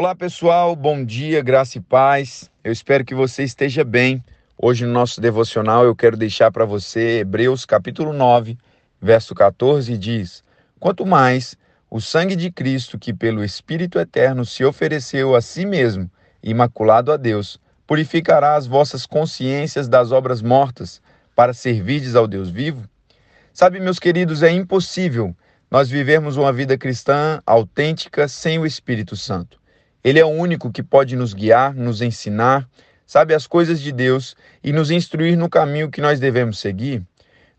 Olá pessoal, bom dia, graça e paz. Eu espero que você esteja bem. Hoje no nosso devocional eu quero deixar para você Hebreus capítulo 9, verso 14 diz: Quanto mais o sangue de Cristo, que pelo Espírito eterno se ofereceu a si mesmo, imaculado a Deus, purificará as vossas consciências das obras mortas, para servirdes ao Deus vivo? Sabe, meus queridos, é impossível nós vivermos uma vida cristã autêntica sem o Espírito Santo. Ele é o único que pode nos guiar, nos ensinar, sabe as coisas de Deus e nos instruir no caminho que nós devemos seguir.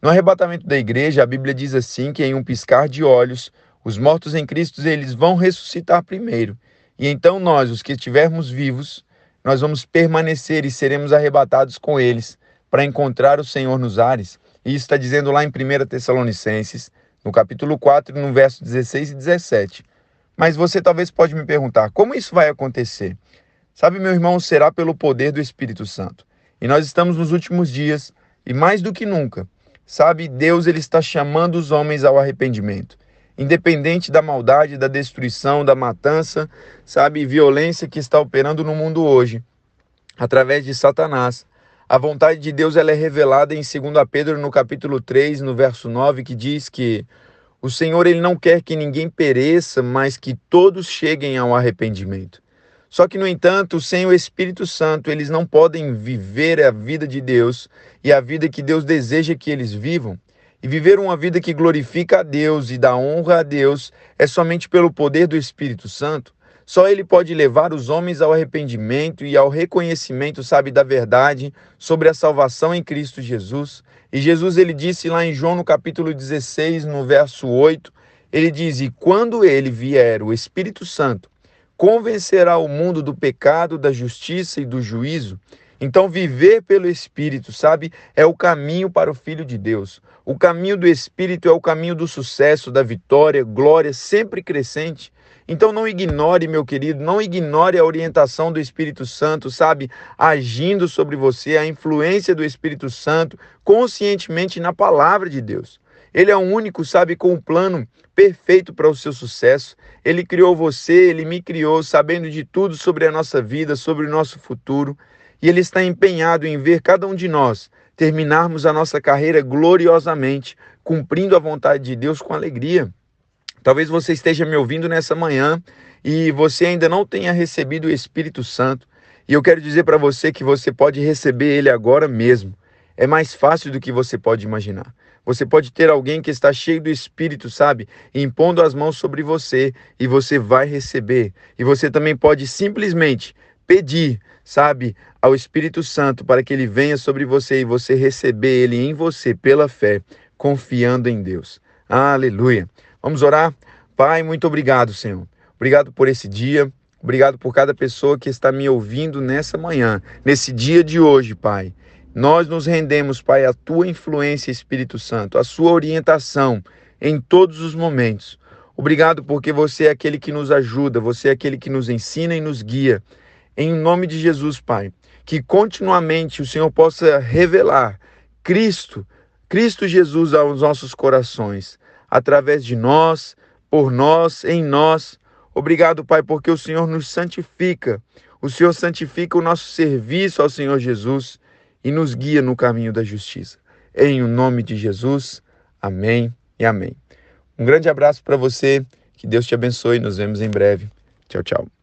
No arrebatamento da igreja, a Bíblia diz assim que em um piscar de olhos, os mortos em Cristo eles vão ressuscitar primeiro. E então nós, os que estivermos vivos, nós vamos permanecer e seremos arrebatados com eles para encontrar o Senhor nos ares. E isso está dizendo lá em 1 Tessalonicenses, no capítulo 4, no verso 16 e 17. Mas você talvez pode me perguntar, como isso vai acontecer? Sabe, meu irmão, será pelo poder do Espírito Santo. E nós estamos nos últimos dias e mais do que nunca, sabe, Deus ele está chamando os homens ao arrependimento. Independente da maldade, da destruição, da matança, sabe, violência que está operando no mundo hoje, através de Satanás. A vontade de Deus ela é revelada em 2 Pedro no capítulo 3, no verso 9, que diz que o Senhor ele não quer que ninguém pereça, mas que todos cheguem ao arrependimento. Só que, no entanto, sem o Espírito Santo, eles não podem viver a vida de Deus e a vida que Deus deseja que eles vivam. E viver uma vida que glorifica a Deus e dá honra a Deus é somente pelo poder do Espírito Santo. Só ele pode levar os homens ao arrependimento e ao reconhecimento, sabe, da verdade sobre a salvação em Cristo Jesus. E Jesus ele disse lá em João no capítulo 16, no verso 8, ele diz: "E quando ele vier, o Espírito Santo convencerá o mundo do pecado, da justiça e do juízo." Então, viver pelo Espírito, sabe, é o caminho para o Filho de Deus. O caminho do Espírito é o caminho do sucesso, da vitória, glória, sempre crescente. Então não ignore, meu querido, não ignore a orientação do Espírito Santo, sabe? Agindo sobre você, a influência do Espírito Santo conscientemente na palavra de Deus. Ele é o único, sabe, com um plano perfeito para o seu sucesso. Ele criou você, ele me criou, sabendo de tudo sobre a nossa vida, sobre o nosso futuro. E ele está empenhado em ver cada um de nós terminarmos a nossa carreira gloriosamente, cumprindo a vontade de Deus com alegria. Talvez você esteja me ouvindo nessa manhã e você ainda não tenha recebido o Espírito Santo. E eu quero dizer para você que você pode receber ele agora mesmo. É mais fácil do que você pode imaginar. Você pode ter alguém que está cheio do Espírito, sabe? Impondo as mãos sobre você e você vai receber. E você também pode simplesmente pedir, sabe, ao Espírito Santo para que ele venha sobre você e você receber ele em você pela fé, confiando em Deus. Aleluia. Vamos orar? Pai, muito obrigado, Senhor. Obrigado por esse dia. Obrigado por cada pessoa que está me ouvindo nessa manhã, nesse dia de hoje, Pai. Nós nos rendemos, Pai, à tua influência, Espírito Santo, à sua orientação em todos os momentos. Obrigado porque você é aquele que nos ajuda, você é aquele que nos ensina e nos guia. Em nome de Jesus, Pai, que continuamente o Senhor possa revelar Cristo, Cristo Jesus aos nossos corações através de nós, por nós, em nós. Obrigado, Pai, porque o Senhor nos santifica. O Senhor santifica o nosso serviço ao Senhor Jesus e nos guia no caminho da justiça. Em nome de Jesus, amém e amém. Um grande abraço para você, que Deus te abençoe, nos vemos em breve. Tchau, tchau.